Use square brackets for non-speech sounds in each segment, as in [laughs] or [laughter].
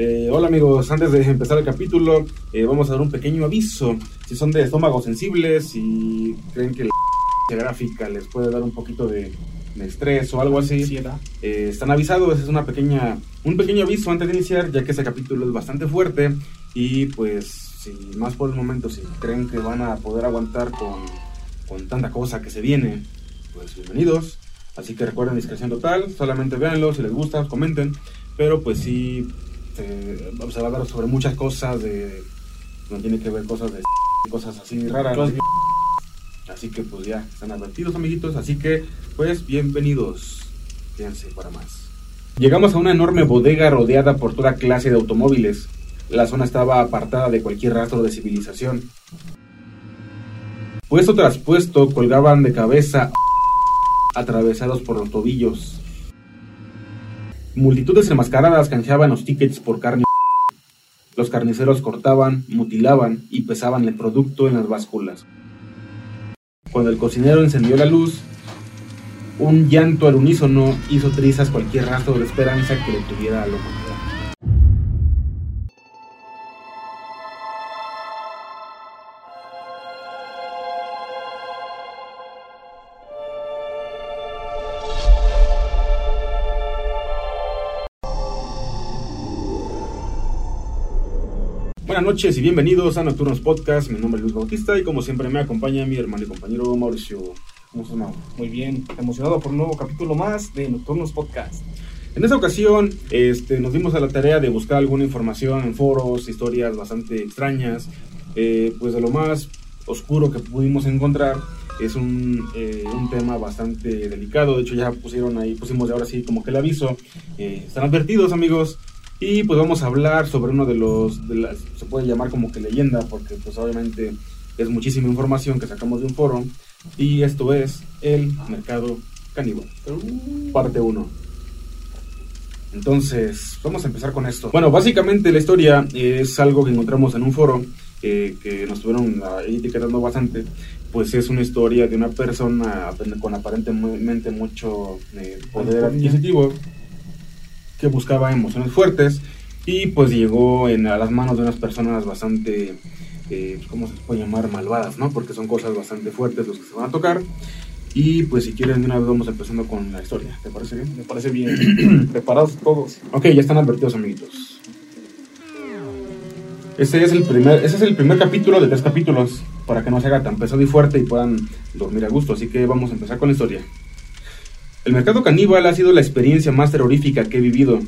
Eh, hola amigos, antes de empezar el capítulo, eh, vamos a dar un pequeño aviso. Si son de estómago sensibles y creen que la [laughs] gráfica les puede dar un poquito de, de estrés o algo así, eh, están avisados. Es una pequeña, un pequeño aviso antes de iniciar, ya que ese capítulo es bastante fuerte. Y pues, si más por el momento, si creen que van a poder aguantar con, con tanta cosa que se viene, pues bienvenidos. Así que recuerden discreción total, solamente véanlo, si les gusta, comenten. Pero pues sí, a hablar sobre muchas cosas de... No tiene que ver cosas de... [laughs] Cosas así raras. Así que pues ya, están advertidos amiguitos. Así que pues bienvenidos. Fíjense para más. Llegamos a una enorme bodega rodeada por toda clase de automóviles. La zona estaba apartada de cualquier rastro de civilización. Puesto tras puesto colgaban de cabeza [laughs] atravesados por los tobillos. Multitudes enmascaradas canjeaban los tickets por carne. Los carniceros cortaban, mutilaban y pesaban el producto en las básculas. Cuando el cocinero encendió la luz, un llanto al unísono hizo trizas cualquier rastro de esperanza que le tuviera a la humanidad. Buenas noches y bienvenidos a Nocturnos Podcast. Mi nombre es Luis Bautista y como siempre me acompaña mi hermano y compañero Mauricio. ¿Cómo estás, Mau? Muy bien, emocionado por un nuevo capítulo más de Nocturnos Podcast. En esta ocasión este, nos dimos a la tarea de buscar alguna información en foros, historias bastante extrañas, eh, pues de lo más oscuro que pudimos encontrar. Es un, eh, un tema bastante delicado, de hecho ya pusieron ahí, pusimos ahora sí como que el aviso. Eh, están advertidos amigos. Y pues vamos a hablar sobre uno de los, de las, se puede llamar como que leyenda, porque pues obviamente es muchísima información que sacamos de un foro. Y esto es el mercado caníbal, parte 1. Entonces, vamos a empezar con esto. Bueno, básicamente la historia es algo que encontramos en un foro eh, que nos estuvieron etiquetando bastante. Pues es una historia de una persona con aparentemente mucho eh, poder adquisitivo que buscaba emociones fuertes y pues llegó en, a las manos de unas personas bastante, eh, ¿cómo se puede llamar? Malvadas, ¿no? Porque son cosas bastante fuertes los que se van a tocar. Y pues si quieren, de una vez vamos empezando con la historia. ¿Te parece bien? Me parece bien. [clears throat] Preparados todos. Ok, ya están advertidos, amiguitos. Este es el primer, ese es el primer capítulo de tres capítulos para que no se haga tan pesado y fuerte y puedan dormir a gusto. Así que vamos a empezar con la historia. El mercado caníbal ha sido la experiencia más terrorífica que he vivido.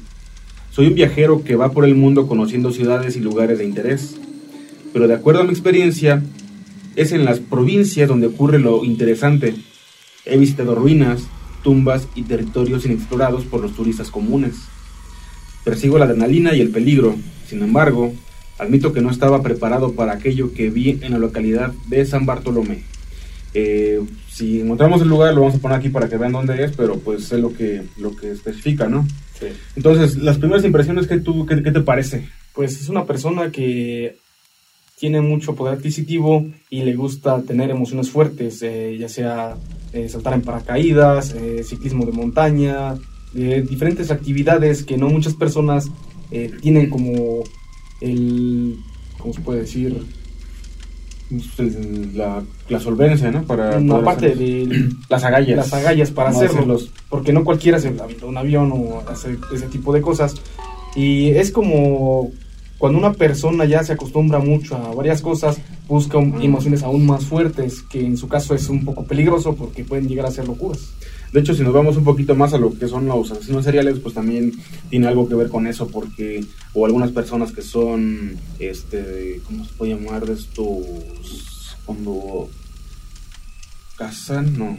Soy un viajero que va por el mundo conociendo ciudades y lugares de interés. Pero de acuerdo a mi experiencia, es en las provincias donde ocurre lo interesante. He visitado ruinas, tumbas y territorios inexplorados por los turistas comunes. Persigo la adrenalina y el peligro. Sin embargo, admito que no estaba preparado para aquello que vi en la localidad de San Bartolomé. Eh, si encontramos el lugar lo vamos a poner aquí para que vean dónde es, pero pues es lo que, lo que especifica, ¿no? Sí. Entonces, las primeras impresiones que tú, ¿qué, qué te parece? Pues es una persona que tiene mucho poder adquisitivo y le gusta tener emociones fuertes, eh, ya sea eh, saltar en paracaídas, eh, ciclismo de montaña, diferentes actividades que no muchas personas eh, tienen como el, ¿cómo se puede decir? La, la solvencia, ¿no? Para Una poder parte hacer de [clears throat] las agallas. las agallas para hacerlo, decirlos. porque no cualquiera se avienta un avión o hace ese tipo de cosas. Y es como cuando una persona ya se acostumbra mucho a varias cosas, busca un- emociones aún más fuertes, que en su caso es un poco peligroso porque pueden llegar a ser locuras. De hecho, si nos vamos un poquito más a lo que son los asesinos seriales, pues también tiene algo que ver con eso, porque, o algunas personas que son, este, ¿cómo se puede llamar de estos? Cuando cazan, no.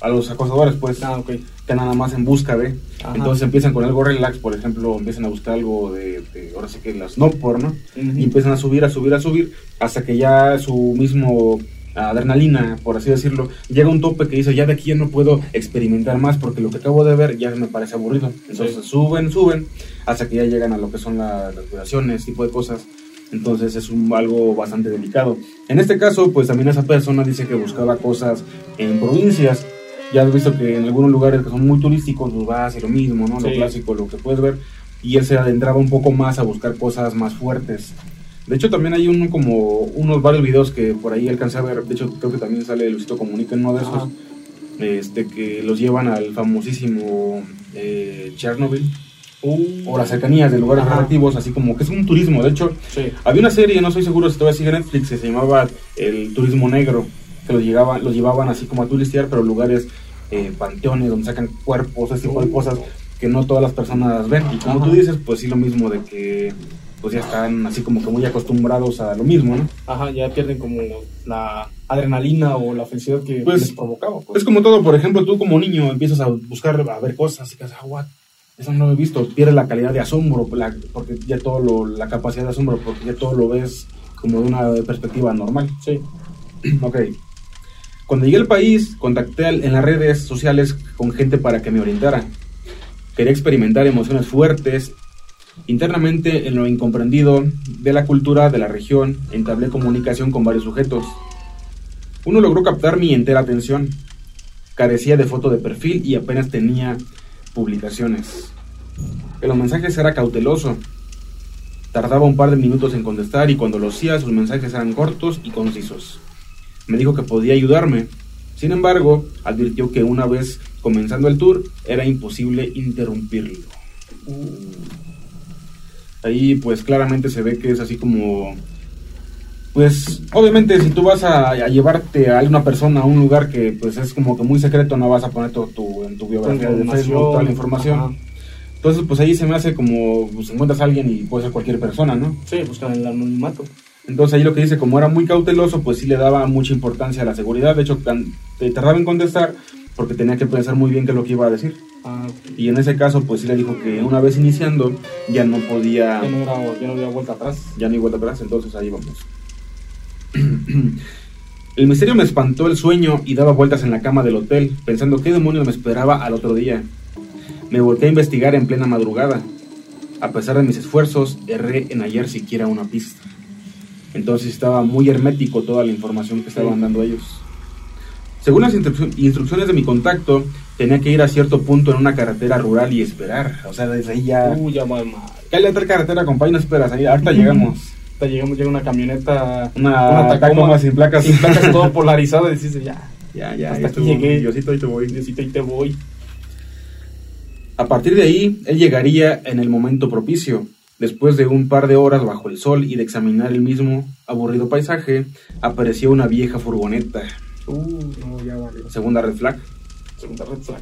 A los acosadores, pues, Ah, ok. que nada más en busca de. Ajá. Entonces empiezan con algo relax, por ejemplo, empiezan a buscar algo de, de- ahora sí que las no porno, Ujú. y empiezan a subir, a subir, a subir, hasta que ya su mismo adrenalina, por así decirlo, llega un tope que dice, ya de aquí ya no puedo experimentar más porque lo que acabo de ver ya me parece aburrido. Entonces suben, suben, hasta que ya llegan a lo que son la- las violaciones, tipo de cosas. Entonces es un, algo bastante delicado. En este caso, pues también esa persona dice que buscaba cosas en provincias. Ya has visto que en algunos lugares que son muy turísticos, pues vas y lo mismo, ¿no? Lo Sí. clásico, lo que puedes ver. y él se adentraba un poco más a buscar cosas más fuertes. De hecho, también hay uno como unos varios videos que por ahí alcancé a ver. De hecho, creo que también sale Luisito Comunica en uno de esos. Este, que los llevan al famosísimo eh, Chernobyl Uh, o las cercanías de lugares relativos, así como que es un turismo. De hecho, sí. había una serie, no estoy seguro si todavía sigue Netflix, que se llamaba El Turismo Negro, que los, llegaban, los llevaban así como a turistear, pero lugares, eh, panteones, donde sacan cuerpos, ese tipo de Oh. cosas que no todas las personas ven. Y como tú dices, pues sí, lo mismo de que pues ya están así como que muy acostumbrados a lo mismo, ¿no? Ajá, ya pierden como la adrenalina o la felicidad que Pues, les provocaba. pues. Es como todo, por ejemplo, tú como niño empiezas a buscar, a ver cosas y que ah, what, eso no lo he visto, pierde la calidad de asombro, la- porque ya todo lo, la capacidad de asombro, porque ya todo lo ves como de una perspectiva normal. Sí. [clears throat] Ok. Cuando llegué al país, contacté en las redes sociales con gente para que me orientara. Quería experimentar emociones fuertes. Internamente, en lo incomprendido de la cultura de la región, entablé comunicación con varios sujetos. Uno logró captar mi entera atención. Carecía de foto de perfil y apenas tenía publicaciones. En los mensajes era cauteloso. Tardaba un par de minutos en contestar y cuando lo hacía sus mensajes eran cortos y concisos. Me dijo que podía ayudarme. Sin embargo, advirtió que una vez comenzando el tour era imposible interrumpirlo. Ahí pues claramente se ve que es así como... Pues obviamente si tú vas a, a llevarte a una persona a un lugar que pues es como que muy secreto, no vas a poner todo tu, en tu biografía de Facebook toda la información. Ajá. Entonces pues ahí se me hace como pues, encuentras a alguien y puede ser cualquier persona, ¿no? Sí, buscan el anonimato. Entonces ahí lo que dice, como era muy cauteloso, pues sí le daba mucha importancia a la seguridad. De hecho, te tardaba en contestar porque tenía que pensar muy bien qué es lo que iba a decir. Y en ese caso, pues sí le dijo que una vez iniciando ya no podía, ya, no era, ya no había vuelta atrás. ya no hay vuelta atrás. Entonces ahí vamos. [clears throat] El misterio me espantó el sueño y daba vueltas en la cama del hotel, pensando qué demonios me esperaba al otro día. Me volqué a investigar en plena madrugada. A pesar de mis esfuerzos, erré en hallar siquiera una pista. Entonces estaba muy hermético toda la información que estaban Sí. dando ellos. Según las instruccio- instrucciones de mi contacto, tenía que ir a cierto punto en una carretera rural y esperar. O sea, desde ahí ya... Uh, ya mal. Cállate a otra carretera, compa, y no esperas. Ahí, ahorita llegamos. Hasta llegamos, llega una camioneta, Una, Tacoma sin placas. sin placas [laughs] todo polarizado y dices, ya, Ya, ya, Hasta ya aquí llegué. Diosito, ahí te voy. Diosito, y te voy. A partir de ahí, él llegaría en el momento propicio. Después de un par de horas bajo el sol y de examinar el mismo aburrido paisaje, apareció una vieja furgoneta. Uh, no, ya valió. Segunda red flag. Segunda red flag.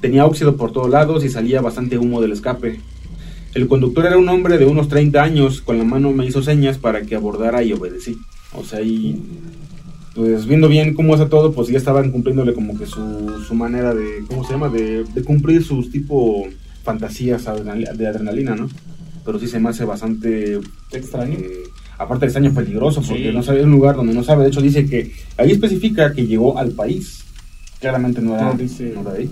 Tenía óxido por todos lados y salía bastante humo del escape. El conductor era un hombre de unos 30 años, con la mano me hizo señas para que abordara y obedecí. O sea, y pues viendo bien cómo hace todo, pues ya estaban cumpliéndole como que su, su manera de, ¿cómo se llama? De, de cumplir sus tipo fantasías de adrenalina, ¿no? Pero sí se me hace bastante Extraño. eh, aparte de extraño peligroso porque Sí. no sabe es un lugar donde no sabe. De hecho dice que ahí especifica que llegó al país. Claramente no era, No dice- no era ahí.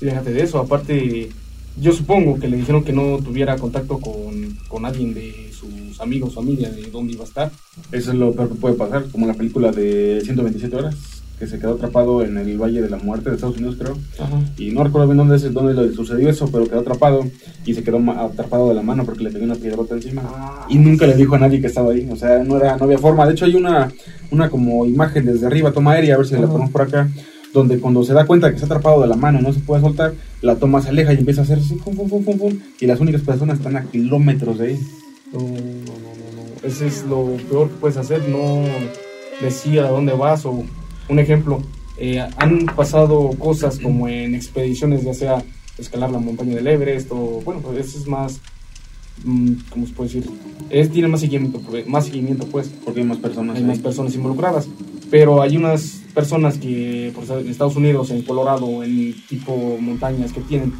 Déjate de eso, aparte, yo supongo que le dijeron que no tuviera contacto con, con alguien de sus amigos, familia, de dónde iba a estar. Eso es lo peor que puede pasar, como la película de 127 horas, que se quedó atrapado en el Valle de la Muerte de Estados Unidos, creo. Ajá. Y no recuerdo bien dónde, es- dónde le sucedió eso, pero quedó atrapado y se quedó atrapado de la mano porque le pegó una piedrota encima. Ah. Y nunca le dijo a nadie que estaba ahí, o sea, no, era, no había forma. De hecho, hay una, una como imagen desde arriba, toma aérea, a ver si la ponemos por acá, donde cuando se da cuenta que está atrapado de la mano y no se puede soltar, la toma se aleja y empieza a hacer así, pum, pum, pum, y las únicas personas están a kilómetros de ahí. No, no, no, no, no. Ese es lo peor que puedes hacer, no decir a dónde vas o un ejemplo. eh, han pasado cosas como en expediciones, ya sea escalar la montaña del Everest o bueno, pues eso es más, mm, ¿cómo se puede decir? Es, tiene más seguimiento, pues, más seguimiento pues, Porque hay más personas hay ahí. más personas involucradas. Pero hay unas personas que, por ejemplo, en Estados Unidos, en Colorado, en tipo montañas que tienen,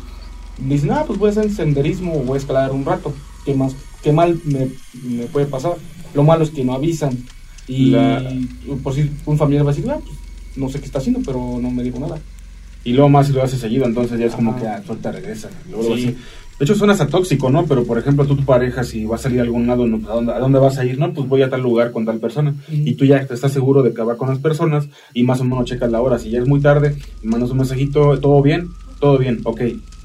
dicen, ah, pues voy a hacer senderismo o voy a escalar un rato. ¿Qué, más, qué mal me, me puede pasar? Lo malo es que no avisan. Y La- por si un familiar va a decir, ah, pues no sé qué está haciendo, pero no me dijo nada. Y luego más si lo hace seguido, entonces ya es como que ah, suelta, regresa. Luego, Sí. así. De hecho, suena hasta tóxico, ¿no? Pero, por ejemplo, tú, tu pareja, si vas a salir a algún lado, ¿no? ¿a, dónde, ¿a dónde vas a ir? No, pues voy a tal lugar con tal persona. Y tú ya te estás seguro de que va con las personas y más o menos checas la hora. Si ya es muy tarde, mandas un mensajito, ¿todo bien? Todo bien, ok,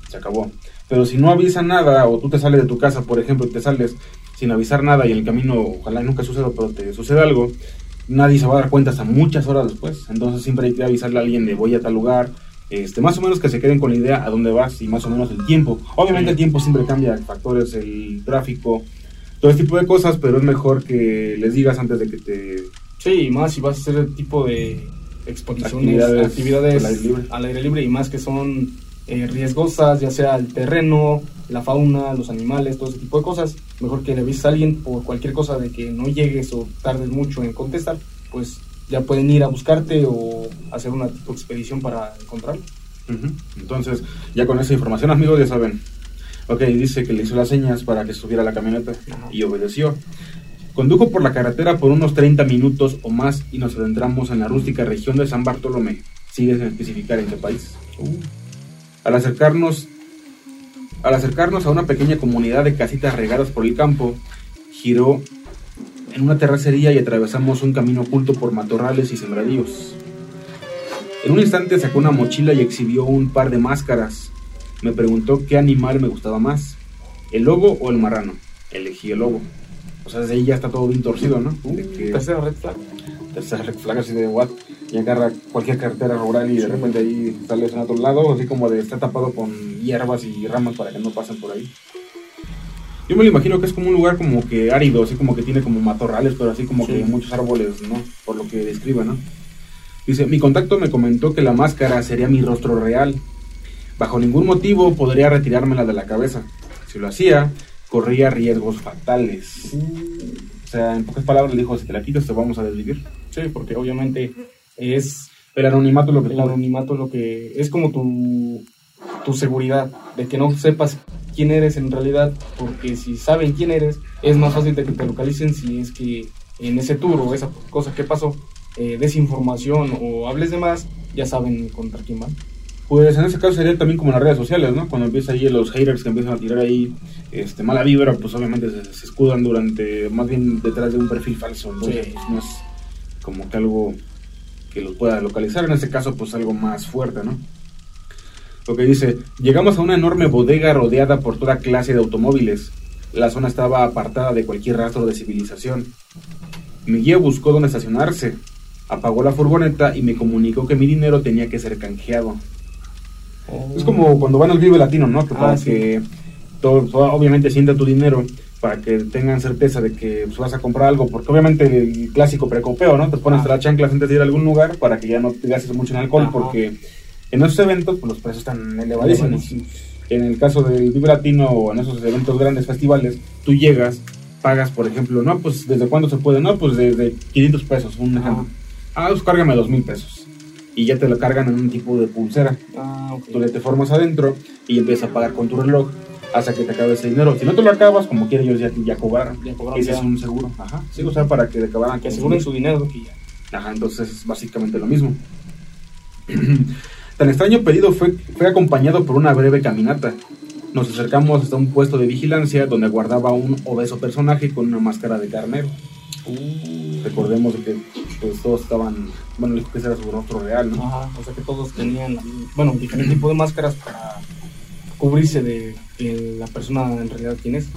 se acabó. Pero si no avisa nada, o tú te sales de tu casa, por ejemplo, y te sales sin avisar nada y en el camino, ojalá nunca suceda, pero te sucede algo, nadie se va a dar cuenta hasta muchas horas después. Entonces siempre hay que avisarle a alguien de voy a tal lugar, este, más o menos que se queden con la idea a dónde vas y más o menos el tiempo. Obviamente el tiempo siempre cambia, factores, el tráfico, todo ese tipo de cosas, pero es mejor que les digas antes de que te... Sí, más si vas a hacer el tipo de exposiciones, actividades, al, aire libre. y más que son eh, riesgosas, ya sea el terreno, la fauna, los animales, todo ese tipo de cosas. Mejor que le avises a alguien por cualquier cosa de que no llegues o tardes mucho en contestar, pues ya pueden ir a buscarte o hacer una tipo expedición para encontrarlo. Entonces, ya con esa información, amigos, ya saben. Ok, dice que le hizo las señas para que subiera la camioneta y obedeció. Condujo por la carretera por unos 30 minutos o más y nos adentramos en la rústica región de San Bartolomé. Sigue sin especificar en qué país. Uh. Al acercarnos al acercarnos a una pequeña comunidad de casitas regadas por el campo, giró en una terracería y atravesamos un camino oculto por matorrales y sembradíos. En un instante sacó una mochila y exhibió un par de máscaras. Me preguntó qué animal me gustaba más, el lobo o el marrano. Elegí el lobo. O sea, desde ahí ya está todo bien torcido, ¿no? Uh, tercera red flag. Tercera red flag así de what. Y agarra cualquier carretera rural y de repente ahí sales en otro lado, así como de estar tapado con hierbas y ramas para que no pasen por ahí. Yo me lo imagino que es como un lugar como que árido, así como que tiene como matorrales, pero así como que muchos árboles, ¿no? Por lo que describe, ¿no? Dice, mi contacto me comentó que la máscara sería mi rostro real. Bajo ningún motivo podría retirármela de la cabeza. Si lo hacía, corría riesgos fatales. O sea, en pocas palabras le dijo, si te la quitas te vamos a desvivir. Sí, porque obviamente es... El anonimato lo que... El anonimato lo que... Es como tu, tu seguridad, de que no sepas quién eres en realidad, porque si saben quién eres, es más fácil de que te localicen si es que en ese tour o esa cosa que pasó, eh, desinformación o hables de más, ya saben contra quién van. Pues en ese caso sería también como en las redes sociales, ¿no? Cuando empieza ahí los haters que empiezan a tirar ahí este, mala vibra, pues obviamente se, escudan durante, más bien detrás de un perfil falso, entonces pues, no es como que algo que los pueda localizar, en ese caso pues algo más fuerte, ¿no? Porque dice, llegamos a una enorme bodega rodeada por toda clase de automóviles. La zona estaba apartada de cualquier rastro de civilización. Mi guía buscó dónde estacionarse, apagó la furgoneta y me comunicó que mi dinero tenía que ser canjeado. Oh. Es como cuando van al Vive Latino, ¿no? Que para ah, que todo, obviamente sienta tu dinero para que tengan certeza de que pues, vas a comprar algo, porque obviamente el clásico precopeo, ¿no? Te pones ah. la chancla antes de ir a algún lugar para que ya no te gastes mucho en alcohol, porque en esos eventos, pues los precios están elevadísimos. En el caso del Vive Latino o en esos eventos grandes festivales, tú llegas, pagas, por ejemplo, no, pues desde cuándo se puede, no, pues desde 500 pesos, un ejemplo. Ah, pues cárgame 2000 pesos. Y ya te lo cargan en un tipo de pulsera. Ah, Tú le te formas adentro y empiezas a pagar con tu reloj hasta que te acabe ese dinero. Si no te lo acabas, como quieren ellos ya, ya cobraron. Ya Ese es un seguro. Ajá. Sí, o sea, para que acabaran. Que aseguren su dinero. Que ya. Ajá, entonces es básicamente lo mismo. [clears throat] Tan extraño pedido fue, fue acompañado por una breve caminata. Nos acercamos hasta un puesto de vigilancia donde guardaba un obeso personaje con una máscara de carnero. Uh. Recordemos que pues, todos estaban, bueno, que ese era su rostro real, ¿no? Ajá, o sea que todos tenían, bueno, diferentes tipos de máscaras para cubrirse de la persona en realidad quién es.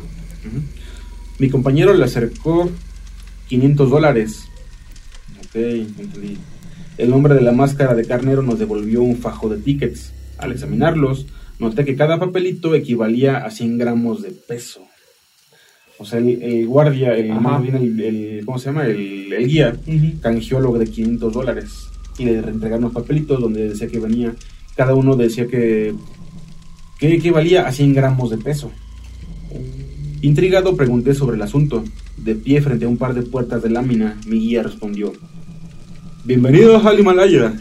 Mi compañero le acercó 500 dólares. Ok, entendí. El hombre de la máscara de carnero nos devolvió un fajo de tickets. Al examinarlos, noté que cada papelito equivalía a 100 gramos de peso. O sea, el, guardia, el, el, ¿cómo se llama? El, guía, canjeó lo de 500 dólares. Y le reentregaron los papelitos donde decía que venía, cada uno decía que, que equivalía a 100 gramos de peso. Intrigado pregunté sobre el asunto. De pie frente a un par de puertas de lámina, mi guía respondió, Bienvenidos al Himalaya. [laughs] [laughs]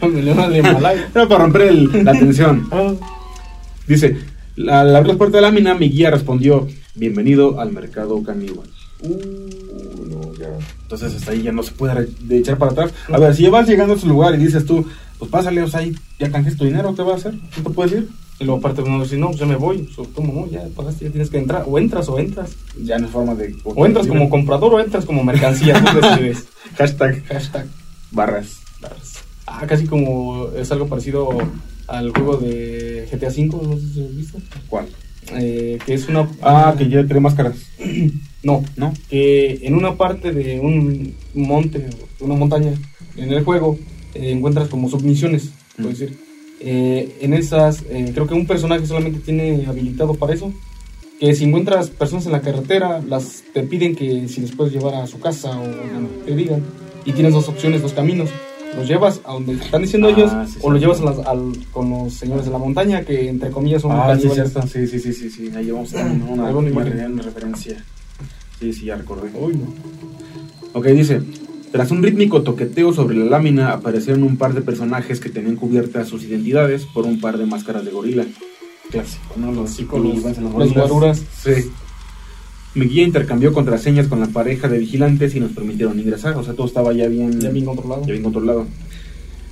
Era para romper la tensión. [laughs] Ah. Dice, al abrir las puertas de la lámina, mi guía respondió, bienvenido al mercado caníbal. Uh, Entonces hasta ahí ya no se puede echar para atrás. A ver, si ya vas llegando a ese lugar y dices tú, pues pásale, o sea, ahí ya canjes tu dinero, ¿qué va a hacer? ¿Qué te puedes ir? Y luego aparte uno dice, no, pues ya me voy, ¿cómo no? Ya pagaste, ya tienes que entrar, o entras o entras. Ya no es forma de... O entras como comprador o entras como mercancía, tú [laughs] decides. Hashtag. Hashtag. Barras. Ah, casi como es algo parecido al juego de GTA V, ¿no sé si has visto? ¿Cuál? eh, que es una... Ah, que ya tiene máscaras. [clears throat] No, ¿No? que en una parte de un monte, una montaña, en el juego, eh, encuentras como submisiones, puedo Mm. decir. Eh, en esas, eh, creo que un personaje solamente tiene habilitado para eso. Que si encuentras personas en la carretera, las te piden que si les puedes llevar a su casa o donde te digan. Y tienes dos opciones, dos caminos. Los llevas a donde están diciendo Ah, ellos, sí, o los sí. llevas a las- al- con los señores de la montaña, que entre comillas son Ah, sí. Sí, sí, sí, sí, sí. Ahí vamos a ver una, una, una referencia. Sí, sí, ya recordé. Uy, no. Ok, dice, tras un rítmico toqueteo sobre la lámina aparecieron un par de personajes que tenían cubiertas sus identidades por un par de máscaras de gorila. Clásico, ¿no? Los, con los- los, los gorilas. guaruras. Sí. Mi guía intercambió contraseñas con la pareja de vigilantes y nos permitieron ingresar. O sea, todo estaba ya bien, Ya bien controlado. ya bien controlado.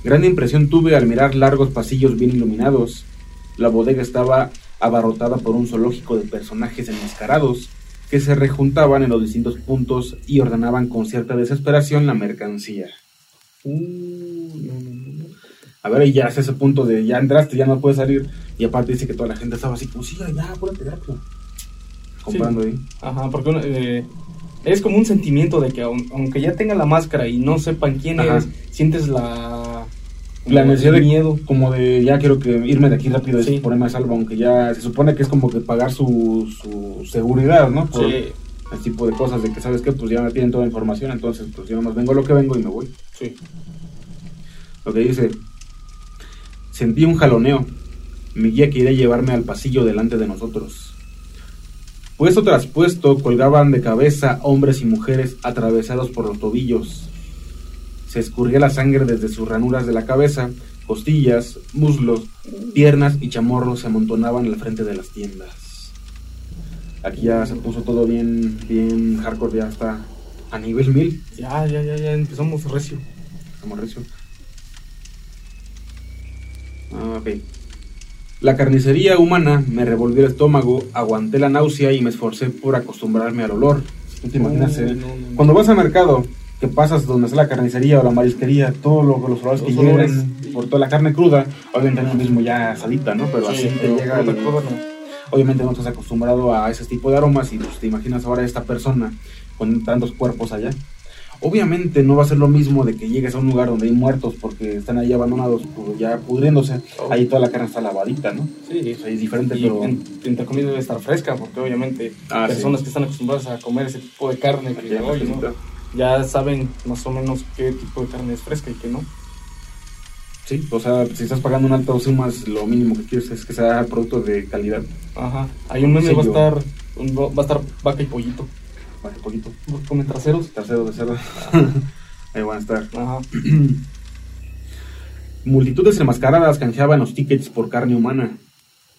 Gran impresión tuve al mirar largos pasillos bien iluminados. La bodega estaba abarrotada por un zoológico de personajes enmascarados que se rejuntaban en los distintos puntos y ordenaban con cierta desesperación la mercancía. A ver, y ya es ese punto de ya entraste, ya no puedes salir. Y aparte dice que toda la gente estaba así como, sí, ya, apúrate, rápido. Comprando ahí. Ajá, porque eh, es como un sentimiento de que aun- aunque ya tenga la máscara y no sepan quién Ajá. eres, sientes la, La necesidad de miedo. como de ya quiero que irme de aquí rápido y Sí. ponerme a salvo, aunque ya se supone que es como que pagar su, su seguridad, ¿no? Por Sí, el tipo de cosas de que sabes que pues ya me piden toda la información, entonces pues yo nomás vengo lo que vengo y me voy. sí. Lo que dice, sentí un jaloneo. Mi guía quería llevarme al pasillo delante de nosotros. Puesto tras puesto colgaban de cabeza hombres y mujeres atravesados por los tobillos. Se escurría la sangre desde sus ranuras de la cabeza, costillas, muslos, piernas y chamorros se amontonaban al frente de las tiendas. Aquí ya se puso todo bien, bien hardcore, ya está a nivel 1000. Ya, ya, ya, ya empezamos recio. Como recio. Ah, ok. La carnicería humana me revolvió el estómago, aguanté la náusea y me esforcé por acostumbrarme al olor. ¿Tú te imaginas? eh? No, no, no. Cuando vas al mercado, que pasas donde está la carnicería o la marisquería, todos lo- los olores que Los llegan olores. por toda la carne cruda, obviamente no es lo mismo ya asadita, ¿no? Pero Sí, así te pero llega otra cosa no. obviamente no estás acostumbrado a ese tipo de aromas y pues, te imaginas ahora esta persona con tantos cuerpos allá. Obviamente no va a ser lo mismo de que llegues a un lugar donde hay muertos porque están ahí abandonados, pues, ya pudriéndose. Oh. Ahí toda la carne está lavadita, ¿no? Sí, O sea, es diferente, y pero en- entre comillas debe estar fresca, porque obviamente Ah, personas sí. que están acostumbradas a comer ese tipo de carne, que hay oye, ¿no? Ya saben más o menos qué tipo de carne es fresca y qué no. Sí, o sea, si estás pagando un alto sumas, lo mínimo que quieres es que sea producto de calidad. Ajá. Hay un meme, va a estar, un- va a estar vaca y pollito. Vale, poquito. Comen traseros. Tercero de cerdo. [laughs] Ahí van a estar. Ajá. [clears throat] Multitudes enmascaradas canjeaban los tickets por carne humana.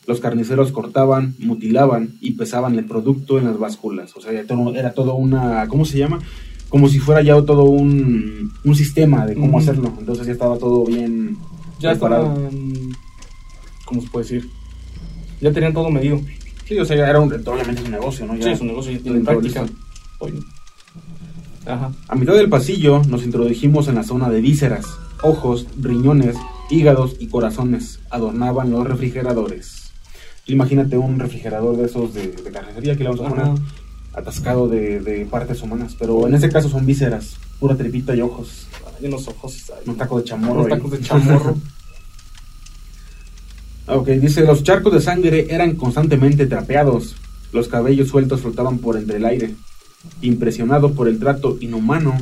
Los carniceros cortaban, mutilaban y pesaban el producto en las básculas. O sea, era todo una. ¿Cómo se llama? Como si fuera ya todo un, un sistema de cómo hacerlo. Entonces ya estaba todo bien Ya preparado. estaban. ¿Cómo se puede decir? Ya tenían todo medido. Sí, o sea, ya era un, obviamente es un negocio, ¿no? Ya Sí, es un negocio, ya tiene práctica. Oye. Ajá. A mitad del pasillo nos introdujimos en la zona de vísceras, ojos, riñones, hígados y corazones. Adornaban los refrigeradores. Imagínate un refrigerador de esos de, de carnicería que le vamos a poner Ajá. Atascado de, de partes humanas. Pero en este caso son vísceras, pura tripita y ojos. Hay unos ojos. Un taco de chamorro. unos ahí. tacos de chamorro. [laughs] Ok, dice, los charcos de sangre eran constantemente trapeados. Los cabellos sueltos flotaban por entre el aire. Impresionado por el trato inhumano,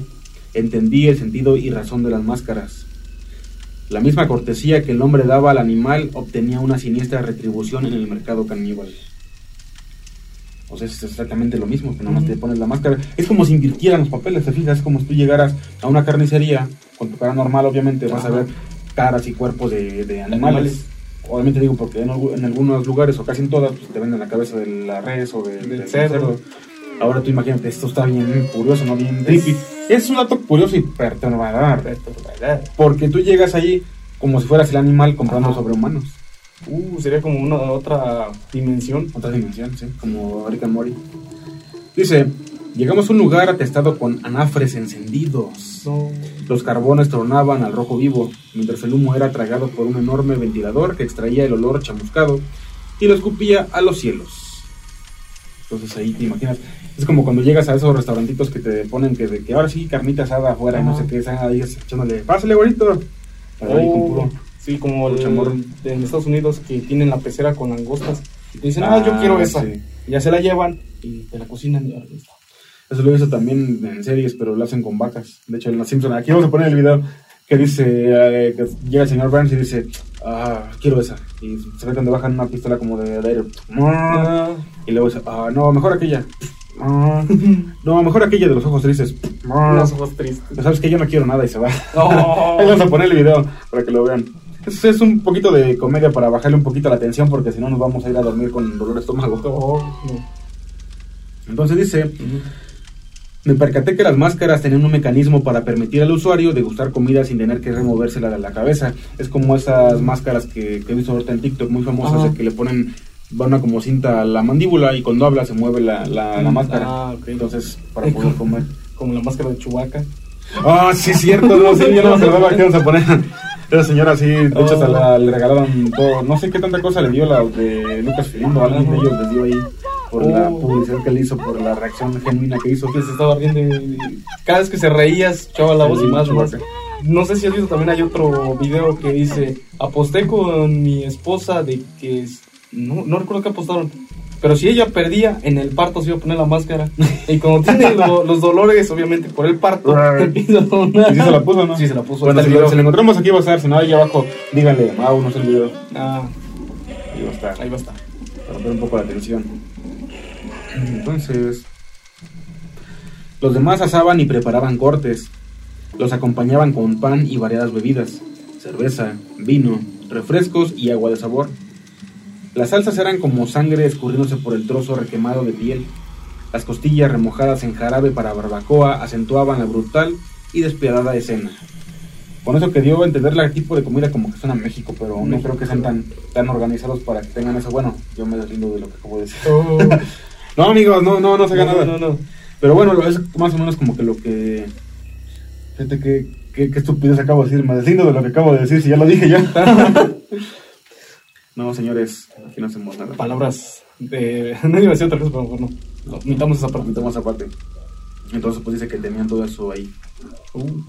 entendí el sentido y razón de las máscaras. La misma cortesía que el hombre daba al animal obtenía una siniestra retribución en el mercado caníbal. Sea, es exactamente lo mismo, que nada más te pones la máscara. Es como si invirtieran los papeles, te fijas, es como si tú llegaras a una carnicería, con tu cara normal obviamente, vas a ver caras y cuerpos de, de animales. Obviamente digo porque en, en algunos lugares o casi en todas pues, te venden la cabeza de la res o de- Del del cerdo. cerdo. Ahora tú imagínate, esto está bien curioso, ¿no? Bien creepy. Es un dato curioso y perturbador. Porque tú llegas ahí como si fueras el animal comprando Ajá. sobre humanos. Uh, sería como una otra dimensión. Otra dimensión, sí, como Rick and Morty. Dice, llegamos a un lugar atestado con anafres encendidos. Los carbones tronaban al rojo vivo, mientras el humo era tragado por un enorme ventilador que extraía el olor chamuscado y lo escupía a los cielos. Entonces ahí te imaginas. Es como cuando llegas a esos restaurantitos que te ponen que, de que ahora sí carnita asada afuera y no sé qué, están ahí echándole, pásale, güerito. Pero ahí con Oh, puro- sí, como el, puro chamorro. en Estados Unidos que tienen la pecera con langostas. Y dicen, ah, yo Ah, quiero esa. sí. Ya se la llevan y te la cocinan y. Eso lo he visto también en series, pero lo hacen con vacas. De hecho, en Los Simpsons, aquí vamos a poner el video que dice, eh, que llega el señor Burns y dice, ah, quiero esa. Y se ve donde bajan una pistola como de, de aire. Ah, Y luego dice, ah, no, mejor aquella. Ah, [laughs] no, mejor aquella de los ojos tristes. Los ojos tristes. ¿Sabes que Yo no quiero nada y se va. No. [laughs] Ahí vamos a poner el video para que lo vean. Es, es un poquito de comedia para bajarle un poquito la tensión porque si no nos vamos a ir a dormir con dolor de estómago. Oh, no. Entonces dice, me percaté que las máscaras tenían un mecanismo para permitir al usuario degustar comida sin tener que removérsela de la cabeza. Es como esas máscaras que, que he visto ahorita en TikTok muy famosas que le ponen va una como cinta a la mandíbula y cuando habla se mueve la, la, la Mm, máscara. ah, ok. Entonces, para poder comer. Como la máscara de Chewbacca. Ah, sí, cierto, no, sí, yo no me acordaba que vamos a poner. Esa señora sí, de hecho, la- le regalaron todo, no sé qué tanta cosa le dio la de Lucas Film o alguien de ellos les dio ahí por la Oh. publicidad que le hizo, por la reacción genuina que hizo. Que se estaba riendo y cada vez que se reía escuchaba la voz y más, más. No sé si has visto también hay otro video que dice aposté con mi esposa de que no, no recuerdo qué apostaron. Pero si ella perdía, en el parto se iba a poner la máscara. Y cuando tiene lo- los dolores, obviamente, por el parto, empieza a. ¿Y sí se la puso, no? Sí, se la puso. Bueno, si lo, si lo encontramos aquí va a estar, si no, ahí abajo, díganle, Mau, no sé el video. Ah, Ahí va a estar, ahí va a estar. para romper un poco la tensión. Entonces, los demás asaban y preparaban cortes. Los acompañaban con pan y variadas bebidas, cerveza, vino, refrescos y agua de sabor. Las salsas eran como sangre escurriéndose por el trozo requemado de piel. Las costillas remojadas en jarabe para barbacoa acentuaban la brutal y despiadada escena. Con eso que dio a entender el tipo de comida como que suena a México, pero no México. creo que sean tan, tan organizados para que tengan eso. Bueno, yo me deslindo de lo que acabo de decir. Oh. [laughs] No, amigos, no, no, no se haga no, nada. no, no. Pero bueno, es más o menos como que lo que... Fíjate que, que, qué estupidez acabo de decir. Me deslindo de lo que acabo de decir, si ya lo dije ya. [laughs] no, señores, aquí no hacemos nada. Palabras de. No iba a decir otra cosa, pero mejor no. no. Omitamos esa parte. Aparte. Entonces, pues dice que tenían todo eso ahí. Uh,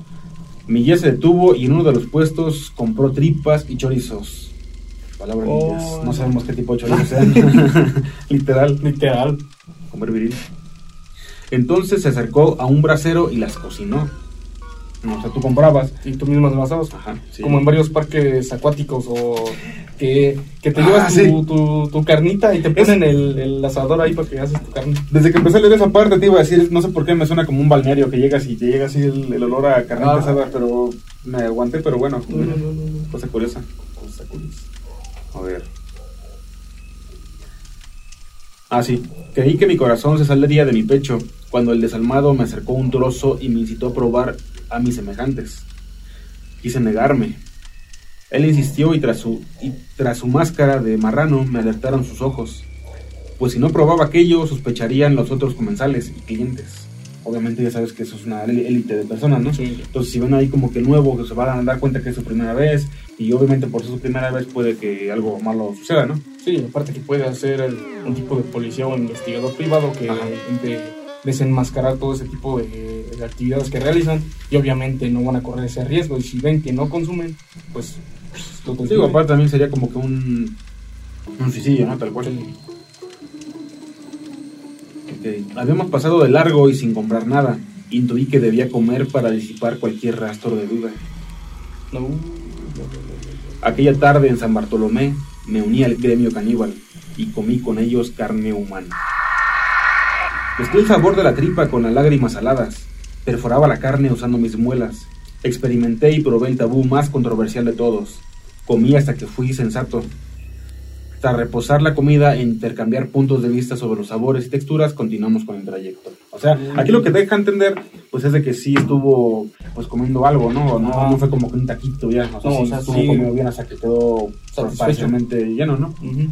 Mi guía se detuvo y en uno de los puestos compró tripas y chorizos. Palabra Oh. No sabemos qué tipo de chorizos [laughs] sean. [laughs] Literal. literal. comer viril. Entonces se acercó a un brasero y las cocinó. O sea, tú comprabas. Y tú mismo las asabas. Ajá, sí. Como en varios parques acuáticos o que, que te Ah, llevas tu, sí. tu, tu carnita y te ponen el, el asador ahí para que haces tu carne. Desde que empecé a leer esa parte te iba a decir, no sé por qué me suena como un balneario que llegas y te llega así el, el olor a carne Ah. asada, pero me aguanté, pero bueno, No, no, no, no, no. cosa curiosa. Cosa curiosa. A ver. Ah, sí. Creí que mi corazón se saldría de mi pecho cuando el desalmado me acercó un trozo y me incitó a probar a mis semejantes. Quise negarme. Él insistió y tras su, y tras su máscara de marrano me alertaron sus ojos. Pues si no probaba aquello, sospecharían los otros comensales y clientes. Obviamente ya sabes que eso es una él- élite de personas, ¿no? Sí. Entonces si ven ahí como que nuevo, que se van a dar cuenta que es su primera vez, y obviamente por ser su primera vez puede que algo malo suceda, ¿no? Sí, aparte que puede hacer un tipo de policía o investigador privado que desenmascarar todo ese tipo de, de actividades que realizan y obviamente no van a correr ese riesgo y si ven que no consumen, pues lo Digo, aparte también sería como que un, un suicidio, ¿no? Tal cual. Sí. Habíamos pasado de largo y sin comprar nada. Intuí que debía comer para disipar cualquier rastro de duda. No. Aquella tarde en San Bartolomé me uní al gremio caníbal y comí con ellos carne humana. Mezclé el sabor de la tripa con las lágrimas saladas. Perforaba la carne usando mis muelas. Experimenté y probé el tabú más controversial de todos. Comí hasta que fui sensato. Tras reposar la comida e intercambiar puntos de vista sobre los sabores y texturas, continuamos con el trayecto. O sea, aquí lo que deja entender, pues es de que sí estuvo, pues comiendo algo, ¿no? No, Ajá. no fue como que un taquito ya, o sea, No, sí o sea, estuvo sí. comiendo bien hasta que quedó Satisfecho. parcialmente lleno, ¿no? Ujú.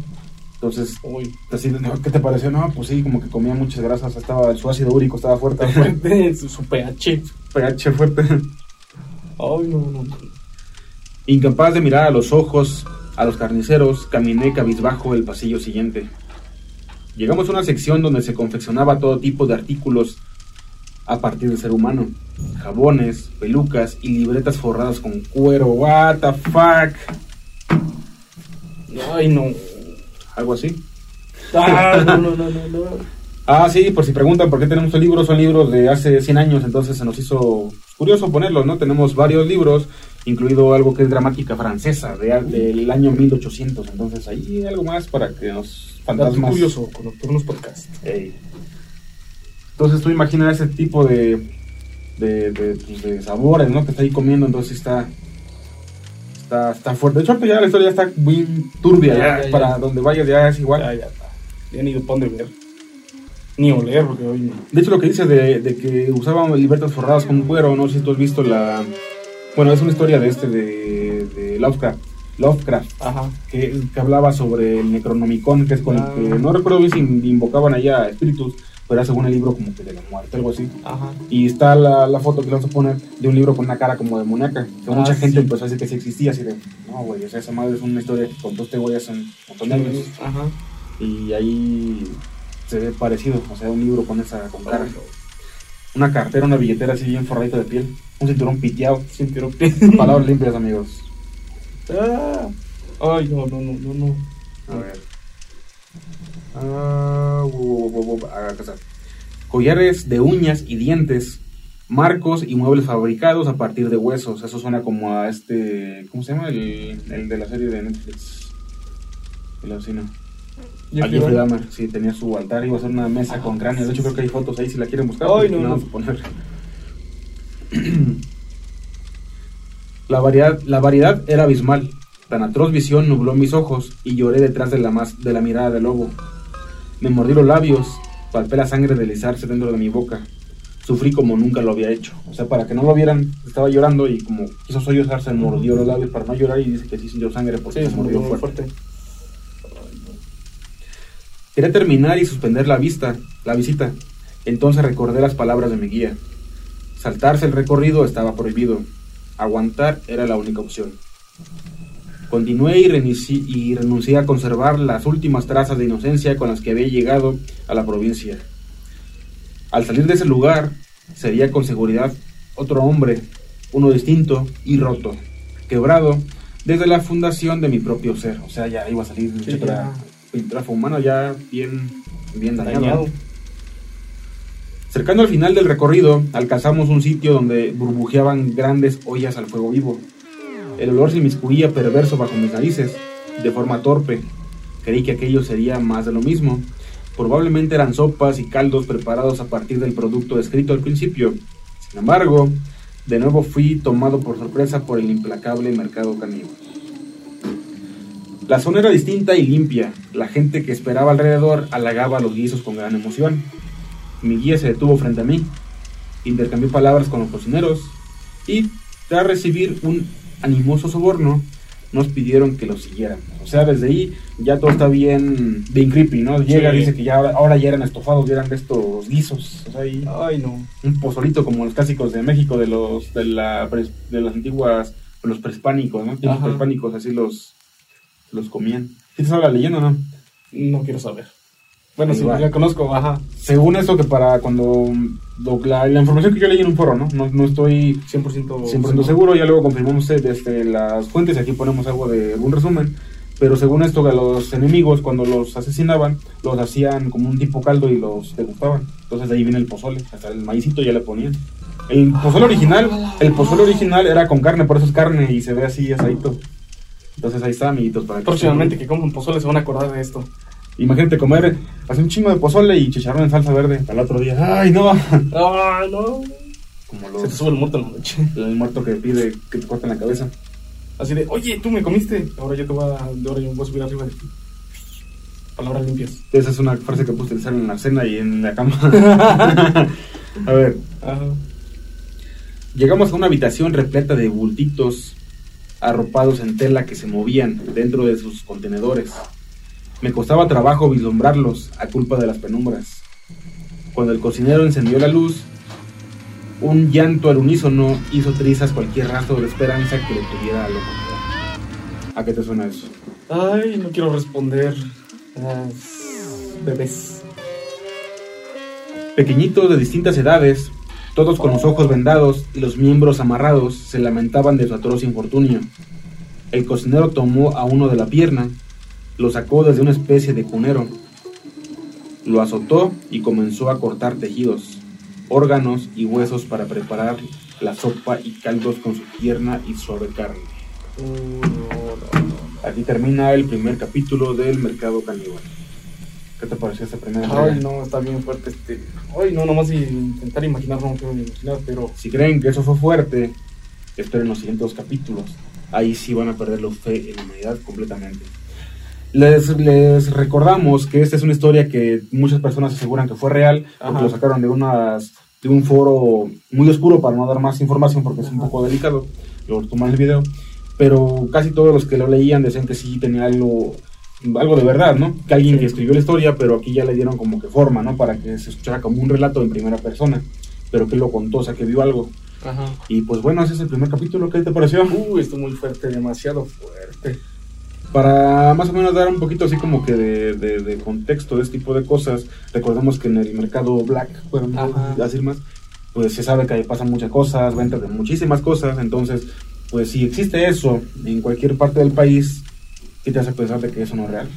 Entonces, Uy, así, ¿no? ¿qué te pareció? No, pues sí, como que comía muchas grasas, estaba, su ácido úrico estaba fuerte, [laughs] fuerte su, su pH. pH fuerte. Ay, no, no. Incapaz de mirar a los ojos a los carniceros, caminé cabizbajo el pasillo siguiente. Llegamos a una sección donde se confeccionaba todo tipo de artículos a partir del ser humano. Jabones, pelucas y libretas forradas con cuero. What the fuck. Ay, no. Algo así. Ah, no, no, no, no, no. Ah, sí, por si preguntan por qué tenemos estos libros, son libros de hace 100 años, entonces se nos hizo curioso ponerlos, ¿no? Tenemos varios libros, incluido algo que es gramática francesa, de, del año 1800, entonces ahí algo más para que nos fantasmas... curioso con Nocturnos Podcast. Ey. Entonces tú imaginas ese tipo de, de, de, pues, de sabores, ¿no? Que está ahí comiendo, entonces está, está, está fuerte. De hecho, ya la historia ya está muy turbia, Ya, ya, ya, ya. para donde vayas ya es igual. Ya, ya está. Ya ni de dónde ver. Ni oler, porque hoy. De hecho, lo que dice de, de que usaban libretas forradas con cuero, no sé si tú has visto la... Bueno, es una historia de este, de, de Lovecraft. Lovecraft, Ajá. que, que hablaba sobre el Necronomicon, que es con Ah. el que... No recuerdo bien si invocaban allá espíritus, pero era según el libro como que de la muerte, algo así. Ajá. Y está la, la foto que le vamos a poner de un libro con una cara como demoníaca. Que Ah, mucha gente empezó a decir que sí existía, así de... No, güey, o sea, esa madre es una historia que contó este güey hace un montón de años. Ajá. Y ahí se ve parecido, o sea, un libro con esa con cara una cartera, una billetera así bien forradita de piel, un cinturón piteado. Sintieron que. [laughs] Palabras limpias, amigos. Ah. Ay, no, no, no, no, no. A ver. Ah, bu- ah, acá está. Collares de uñas y dientes, marcos y muebles fabricados a partir de huesos. Eso suena como a este. ¿Cómo se llama? El, el de la serie de Netflix. El asesino. A Jeffrey Dahmer, sí, tenía su altar, iba a ser una mesa con cráneos. De hecho, creo que hay fotos ahí si la quieren buscar. Ay, no, le no. vamos a poner. [clears throat] La variedad, la variedad era abismal. Tan atroz visión nubló mis ojos y lloré detrás de la, mas- de la mirada del lobo. Me mordí los labios, palpé la sangre deslizarse dentro de mi boca. Sufrí como nunca lo había hecho. O sea, para que no lo vieran, estaba llorando y como quiso sollozar, se mordió los labios para no llorar y dice que sí sintió sangre porque Sí, se mordió fuerte. fuerte. Quería terminar y suspender la vista, la visita. Entonces recordé las palabras de mi guía. Saltarse el recorrido estaba prohibido. Aguantar era la única opción. Continué y, renici- y renuncié a conservar las últimas trazas de inocencia con las que había llegado a la provincia. Al salir de ese lugar, sería con seguridad otro hombre, uno distinto y roto, quebrado desde la fundación de mi propio ser. O sea, ya iba a salir Sí, ya. pintura humano ya bien, bien dañado. Dañado. Cercano al final del recorrido, alcanzamos un sitio donde burbujeaban grandes ollas al fuego vivo. El olor se inmiscuía perverso bajo mis narices, de forma torpe. Creí que aquello sería más de lo mismo. Probablemente eran sopas y caldos preparados a partir del producto descrito al principio. Sin embargo, de nuevo fui tomado por sorpresa por el implacable mercado caníbal. La zona era distinta y limpia. La gente que esperaba alrededor halagaba los guisos con gran emoción. Mi guía se detuvo frente a mí, intercambié palabras con los cocineros y, tras recibir un animoso soborno, nos pidieron que lo siguieran. O sea, desde ahí ya todo está bien, bien creepy, ¿no? Llega, Sí. dice que ya ahora, ya eran estofados, ya eran de estos guisos. O sea, ahí Ay, no. un pozolito como los clásicos de México, de los de, la, de las antiguas, los prehispánicos, ¿no? Ajá. prehispánicos, así los, los comían. ¿Sí te sabe la leyenda, no? No quiero saber. Bueno, sí, la conozco, ajá. Según eso, que para cuando. lo- la, la información que yo leí en un foro, ¿no? No, no estoy 100%, 100% seguro, ya luego confirmamos desde las fuentes, aquí ponemos algo de algún resumen. Pero según esto, que los enemigos, cuando los asesinaban, los hacían como un tipo caldo y los degustaban. Entonces de ahí viene el pozole, hasta el maicito ya le ponían. El pozole original, el pozole original era con carne, por eso es carne y se ve así asadito. Entonces ahí está, amiguitos, para que Próximamente que coman pozole se van a acordar de esto. Imagínate comer, hacer un chingo de pozole y chicharrón en salsa verde al otro día. ¡Ay, no! Ay, no. Como Se te los, sube el muerto en la noche. el muerto que pide que te corten la cabeza. Así de, oye, tú me comiste. Ahora yo te voy a, de ahora yo voy a subir arriba de ti. Palabras limpias. Esa es una frase que puedes utilizar en la cena y en la cama. [laughs] a ver, Ajá. llegamos a una habitación repleta de bultitos arropados en tela que se movían dentro de sus contenedores. Me costaba trabajo vislumbrarlos a culpa de las penumbras. Cuando el cocinero encendió la luz, un llanto al unísono hizo trizas cualquier rastro de esperanza que le tuviera a humanidad. ¿A qué te suena eso? Ay, no quiero responder. Ah, bebés. Pequeñitos de distintas edades, todos con los ojos vendados y los miembros amarrados, se lamentaban de su atroz infortunio. El cocinero tomó a uno de la pierna, lo sacó desde una especie de cunero, lo azotó y comenzó a cortar tejidos, órganos y huesos para preparar la sopa y caldos con su tierna y suave carne. Aquí termina el primer capítulo del mercado caníbal. ¿Qué te pareció esta primera Ay, entrega? no, está bien fuerte este. Ay, no, nomás intentar imaginar, no quiero ni imaginar, pero. Si creen que eso fue fuerte, esperen los siguientes dos capítulos. Ahí sí van a perder la fe en la humanidad completamente. Les, les recordamos que esta es una historia que muchas personas aseguran que fue real, porque Ajá. lo sacaron de, unas, de un foro muy oscuro para no dar más información porque es un poco delicado, lo toman el video. Pero casi todos los que lo leían decían que sí tenía algo, algo de verdad, ¿no? Que alguien Sí. que escribió la historia, pero aquí ya le dieron como que forma, ¿no? Para que se escuchara como un relato en primera persona, pero que lo contó, o sea, que vio algo. Ajá. Y pues bueno, ese es el primer capítulo. ¿Qué te pareció? Uy, esto muy fuerte, demasiado fuerte. Para más o menos dar un poquito así como que de, de- de contexto de este tipo de cosas, recordemos que en el mercado black, bueno, no decir más, pues se sabe que ahí pasan muchas cosas, ventas de muchísimas cosas, entonces, pues si existe eso en cualquier parte del país, ¿qué te hace pensar de que eso no es real?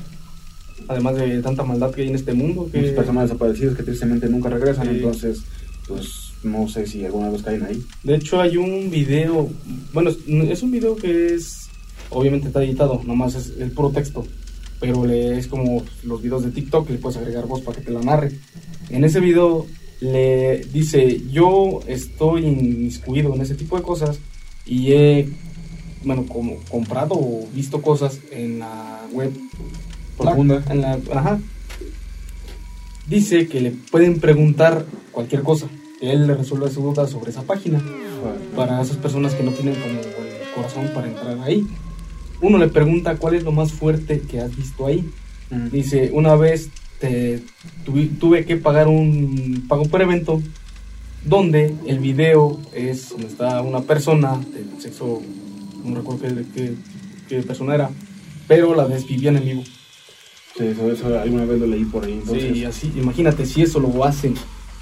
Además de tanta maldad que hay en este mundo, que. Muchas personas desaparecidas que tristemente nunca regresan, Sí. entonces, pues no sé si alguna vez caen ahí. De hecho, hay un video. Bueno, es un video que es. Obviamente está editado, nomás es el puro texto. Pero le, es como los videos de TikTok, le puedes agregar voz para que te la narre. En ese video le dice: Yo estoy inmiscuido en ese tipo de cosas y he. Bueno, como comprado o visto cosas en la web Profunda. En la, ajá. Dice que le pueden preguntar cualquier cosa. Él le resuelve su duda sobre esa página. Para esas personas que no tienen como el corazón para entrar ahí. Uno le pregunta cuál es lo más fuerte que has visto ahí. Mm. Dice, una vez te, tuvi- tuve que pagar un pago por evento donde el video es donde está una persona del sexo, no recuerdo qué, qué- qué persona era, pero la desvivían en vivo. Sí, eso, eso alguna vez lo leí por ahí. Entonces, Sí, así, imagínate si eso lo hacen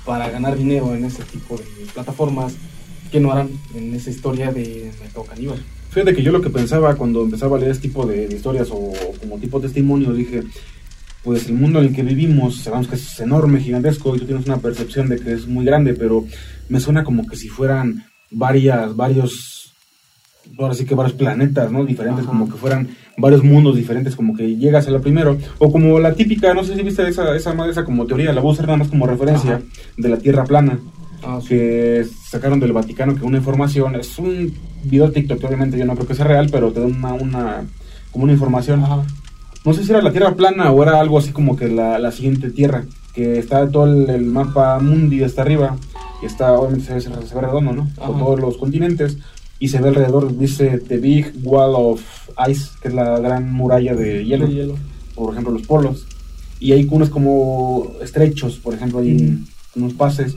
para ganar dinero en ese tipo de plataformas, ¿qué no harán en esa historia de mercado caníbal? Fíjate que yo lo que pensaba cuando empezaba a leer este tipo de, de historias o como tipo testimonios, dije, pues el mundo en el que vivimos, sabemos que es enorme, gigantesco, y tú tienes una percepción de que es muy grande, pero me suena como que si fueran varias, varios, ahora sí que varios planetas, ¿no? Diferentes, Ajá. como que fueran varios mundos diferentes, como que llegas a la primero, o como la típica, no sé si viste esa, esa, esa como teoría, la voy a usar nada más como referencia, Ajá. de la Tierra plana Ah, que sacaron del Vaticano que una información es un video de TikTok que obviamente yo no creo que sea real pero te da una, una como una información Ajá. no sé si era la tierra plana o era algo así como que la, la siguiente tierra que está todo el, el mapa mundi hasta arriba y está obviamente se ve, se ve redondo no con Ajá. todos los continentes y se ve alrededor dice the big wall of ice que es la gran muralla de hielo, De hielo. por ejemplo los polos y hay unos como estrechos por ejemplo hay Ujú. unos pases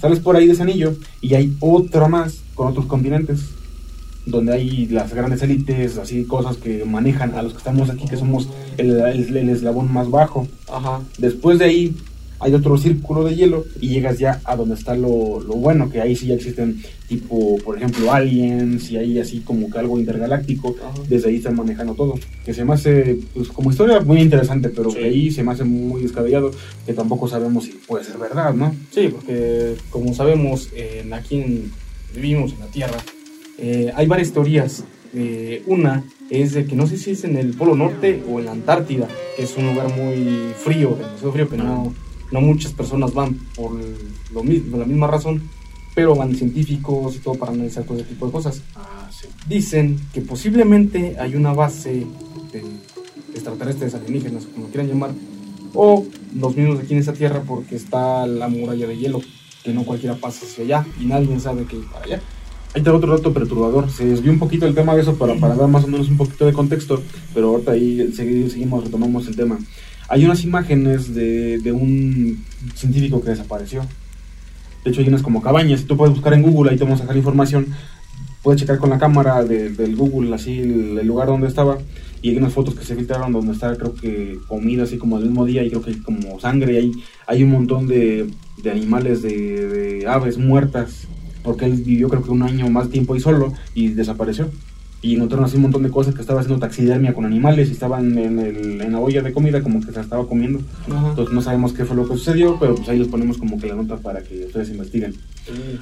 sales por ahí de ese anillo y hay otra más con otros continentes donde hay las grandes élites así cosas que manejan a los que estamos aquí que somos el, el- el eslabón más bajo Ajá. después de ahí hay otro círculo de hielo y llegas ya a donde está lo, lo bueno, que ahí sí ya existen tipo, por ejemplo, aliens y ahí así como que algo intergaláctico, Ajá. desde ahí están manejando todo. Que se me hace, pues como historia muy interesante, pero Sí. de ahí se me hace muy descabellado, que tampoco sabemos si puede ser verdad, ¿no? Sí, porque como sabemos, en, aquí en- vivimos en la Tierra, eh, hay varias teorías. Eh, una es de que no sé si es en el Polo Norte o en la Antártida, que es un lugar muy frío, demasiado frío, que no, no muchas personas van por lo mismo, la misma razón, pero van científicos y todo para analizar todo ese tipo de cosas. Ah, sí. Dicen que posiblemente hay una base de extraterrestres alienígenas, como lo quieran llamar, o los mismos de aquí en esta tierra porque está la muralla de hielo, que no cualquiera pasa hacia allá y nadie sabe que ir para allá. Ahí va otro dato perturbador. Se desvió un poquito el tema de eso para, para dar más o menos un poquito de contexto, pero ahorita ahí segui- seguimos, retomamos el tema. Hay unas imágenes de, de un científico que desapareció. De hecho, hay unas como cabañas. Tú puedes buscar en Google, ahí te vamos a sacar información. Puedes checar con la cámara de- del Google, así, el, lugar donde estaba. y hay unas fotos que se filtraron donde está creo que comida así como el mismo día y creo que hay como sangre hay, hay un montón de, de animales, de, de aves muertas, porque él vivió creo que un año más tiempo ahí solo y desapareció y encontraron así un montón de cosas que estaba haciendo taxidermia con animales y estaban en, el, en la olla de comida como que se la estaba comiendo. Entonces no sabemos qué fue lo que sucedió, pero pues ahí les ponemos como que la nota para que ustedes investiguen.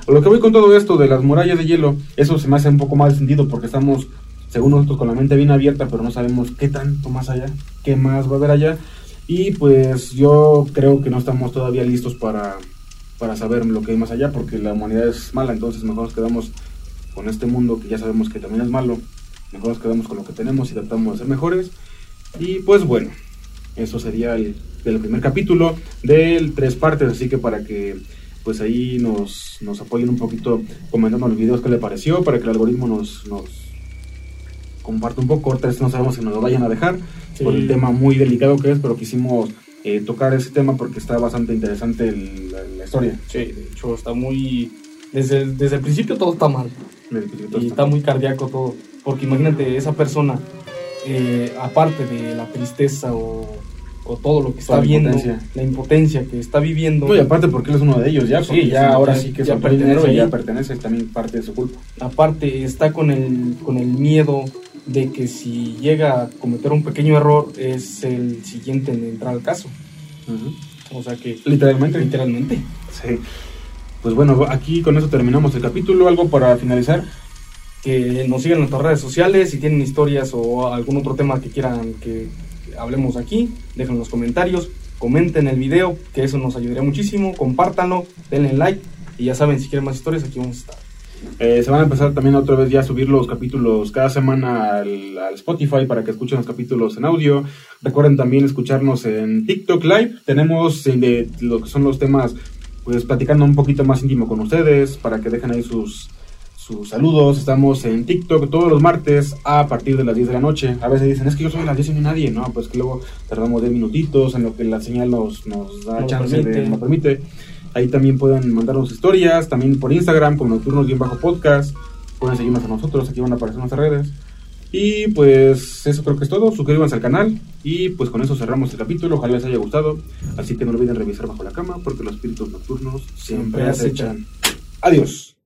Lo que voy con todo esto de las murallas de hielo, eso se me hace un poco más sentido porque estamos, según nosotros, con la mente bien abierta, pero no sabemos qué tanto más allá, qué más va a haber allá. Y pues yo creo que no estamos todavía listos para, para saber lo que hay más allá porque la humanidad es mala, entonces mejor nos quedamos con este mundo que ya sabemos que también es malo, mejor nos quedamos con lo que tenemos y tratamos de ser mejores. Y pues bueno, eso sería el, el primer capítulo de tres partes, así que para que pues ahí nos, nos apoyen un poquito comentando los videos que le pareció, para que el algoritmo nos, nos comparta un poco. Ahorita no sabemos si nos lo vayan a dejar Sí. por el tema muy delicado que es, pero quisimos eh, tocar ese tema porque está bastante interesante el- la, la historia. Sí, de hecho está muy... Desde desde el principio todo está mal. Y está muy cardíaco todo. Porque imagínate, esa persona, eh, aparte de la tristeza o, o todo lo que está la viendo, impotencia. la impotencia que está viviendo, No, y aparte porque él es uno de ellos ya, Sí, ya ahora sí que ya el dinero y pertenece ya pertenece, es también parte de su culpa. aparte está con el, con el miedo de que si llega a cometer un pequeño error es el siguiente en entrar al caso. O sea que Literalmente. literalmente. Sí. Pues bueno, aquí con eso terminamos el capítulo. ¿Algo para finalizar? que nos sigan en nuestras redes sociales, si tienen historias o algún otro tema que quieran que hablemos aquí, dejen en los comentarios, comenten el video, que eso nos ayudaría muchísimo, compártanlo, denle like y ya saben, si quieren más historias, aquí vamos a estar. Eh, se van a empezar también otra vez ya a subir los capítulos cada semana al, al Spotify para que escuchen los capítulos en audio. Recuerden también escucharnos en TikTok Live. Tenemos eh, de lo que son los temas, pues platicando un poquito más íntimo con ustedes para que dejen ahí sus, sus saludos. Estamos en TikTok todos los martes a partir de las 10 de la noche. A veces dicen, es que yo soy a las 10 y no hay nadie. No, pues que luego tardamos 10 minutitos en lo que la señal nos, nos da Nos chance permite. de, nos permite. Ahí también pueden mandarnos historias, también por Instagram como nocturnos-podcast. Pueden seguirnos a nosotros, aquí van a aparecer nuestras redes. Y pues eso creo que es todo. Suscríbanse al canal. Y pues con eso cerramos el capítulo. Ojalá les haya gustado. Así que no olviden revisar bajo la cama porque los espíritus nocturnos siempre Siempre acechan. Adiós.